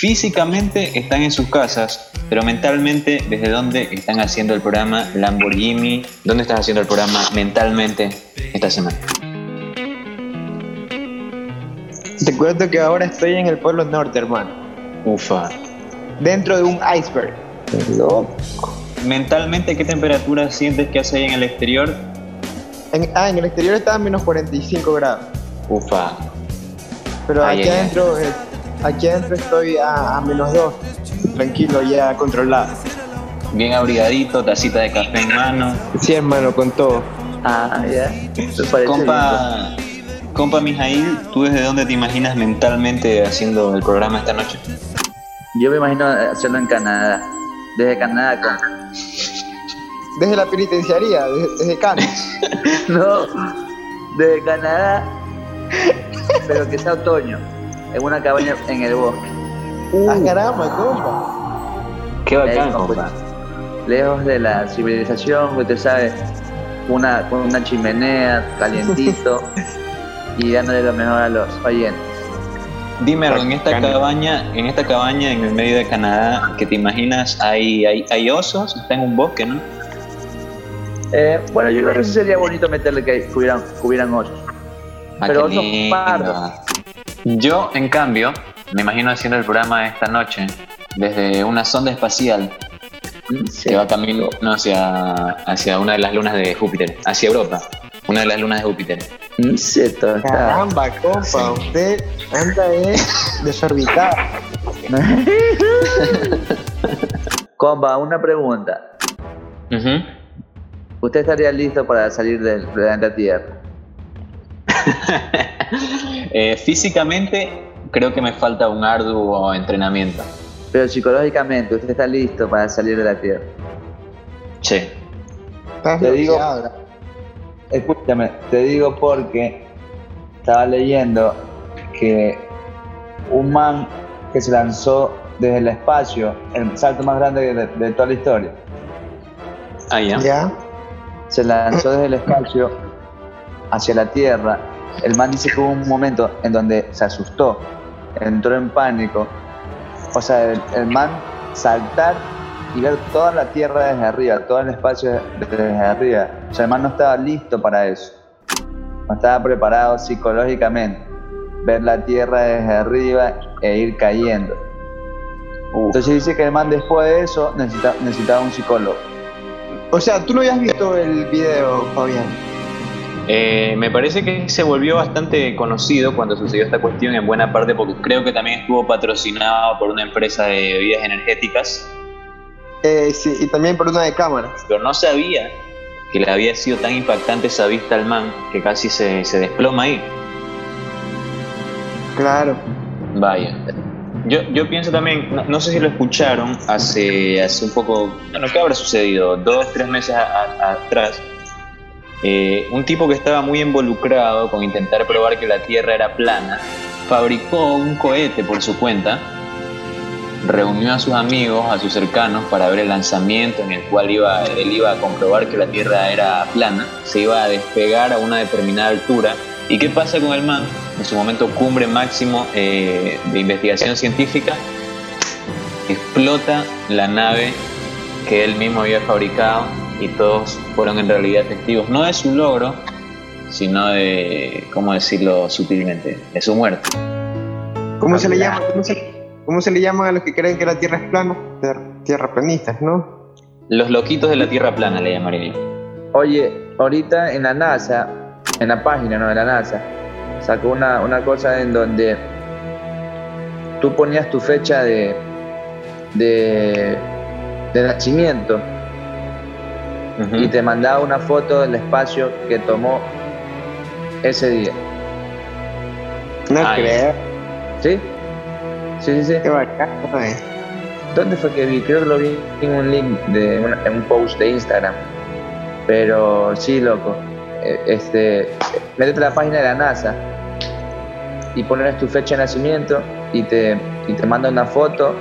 Físicamente están en sus casas, pero mentalmente, ¿desde dónde están haciendo el programa Lamborghini? ¿Dónde estás haciendo el programa mentalmente esta semana? Te cuento que ahora estoy en el Polo Norte, hermano. Ufa. Dentro de un iceberg. Loco. Mentalmente, ¿qué temperatura sientes que hace ahí en el exterior? En, ah, en el exterior está a menos 45 grados. Ufa. Pero Ay, aquí ay, ay. adentro, eh, aquí adentro estoy a, a menos 2. Tranquilo, ya controlado. Bien abrigadito, tacita de café en mano. Sí, hermano, con todo. Ah, ya. Compa, compa Mijail, ¿tú desde dónde te imaginas mentalmente haciendo el programa esta noche? Yo me imagino hacerlo en Canadá. Desde Canadá, con... Desde la penitenciaría, desde, desde Cannes. No, desde Canadá, pero que sea otoño, en una cabaña en el bosque. ah, caramba, compa. Qué bacán, compa. lejos de la civilización, usted sabe, una, con una chimenea, calientito y dándole lo mejor a los oyentes. Dime en esta cabaña, en esta cabaña en el medio de Canadá, que te imaginas, hay, hay, hay osos, está en un bosque, ¿no? Eh, bueno, yo creo que sí sería bonito meterle que hubieran, que hubieran osos. Ah, Pero qué osos lindo. pardos. Yo, en cambio, me imagino haciendo el programa esta noche desde una sonda espacial Sí. que va camino hacia, hacia una de las lunas de Júpiter, hacia Europa, una de las lunas de Júpiter. Está. Caramba, compa, usted anda eh, desorbitado. Compa, una pregunta. ¿Usted estaría listo para salir del planeta Tierra? Eh, físicamente, creo que me falta un arduo entrenamiento. Pero psicológicamente, ¿usted está listo para salir de la Tierra? Sí. Te digo- bloqueado. Escúchame, te digo porque estaba leyendo que un man que se lanzó desde el espacio, el salto más grande de, de toda la historia, Ah, ya. ¿Ya? se lanzó desde el espacio hacia la Tierra. El man dice que hubo un momento en donde se asustó, entró en pánico. O sea, el, el man saltar y ver toda la Tierra desde arriba, todo el espacio desde arriba. O sea, el man no estaba listo para eso. No estaba preparado psicológicamente. Ver la Tierra desde arriba e ir cayendo. Entonces dice que el man después de eso necesita- necesitaba un psicólogo. O sea, tú no habías visto el video, Fabián. Eh, me parece que se volvió bastante conocido cuando sucedió esta cuestión en buena parte porque creo que también estuvo patrocinado por una empresa de bebidas energéticas, Eh, sí, y también por una de cámaras. pero no sabía que le había sido tan impactante esa vista al man que casi se, se desploma ahí. Claro. Vaya. Yo, yo pienso también, no, no sé si lo escucharon hace, hace un poco, bueno, ¿qué habrá sucedido? Dos, tres meses a- a- atrás. Eh, un tipo que estaba muy involucrado con intentar probar que la Tierra era plana, fabricó un cohete por su cuenta, reunió a sus amigos, a sus cercanos para ver el lanzamiento en el cual iba, él iba a comprobar que la Tierra era plana, se iba a despegar a una determinada altura. ¿Y qué pasa con el man? En su momento cumbre máximo eh, de investigación científica, explota la nave que él mismo había fabricado y todos fueron en realidad testigos, no de su logro, sino de, ¿cómo decirlo sutilmente?, de su muerte. ¿Cómo se le llama? ¿Cómo se, cómo se le llaman a los que creen que la Tierra es plana? Tier- Tierraplanistas, ¿no? Los loquitos de la Tierra plana le llamaría yo. Oye, ahorita en la NASA, en la página ¿no? de la NASA, sacó una, una cosa en donde tú ponías tu fecha de, de, de nacimiento Y te mandaba una foto del espacio que tomó ese día. No ya. creo. ¿Sí? Sí, sí, sí. Qué bacán, eh. ¿Dónde fue que vi? Creo que lo vi en un link de una- en un post de Instagram. Pero sí, loco. Eh, Este, métete a la página de la NASA y pones tu fecha de nacimiento y te, y te manda una foto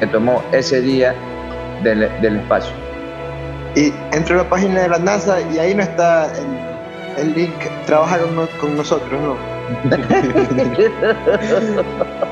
que tomó ese día del, del espacio. Y entro a la página de la NASA y ahí no está el, el link trabaja con, con nosotros, ¿no?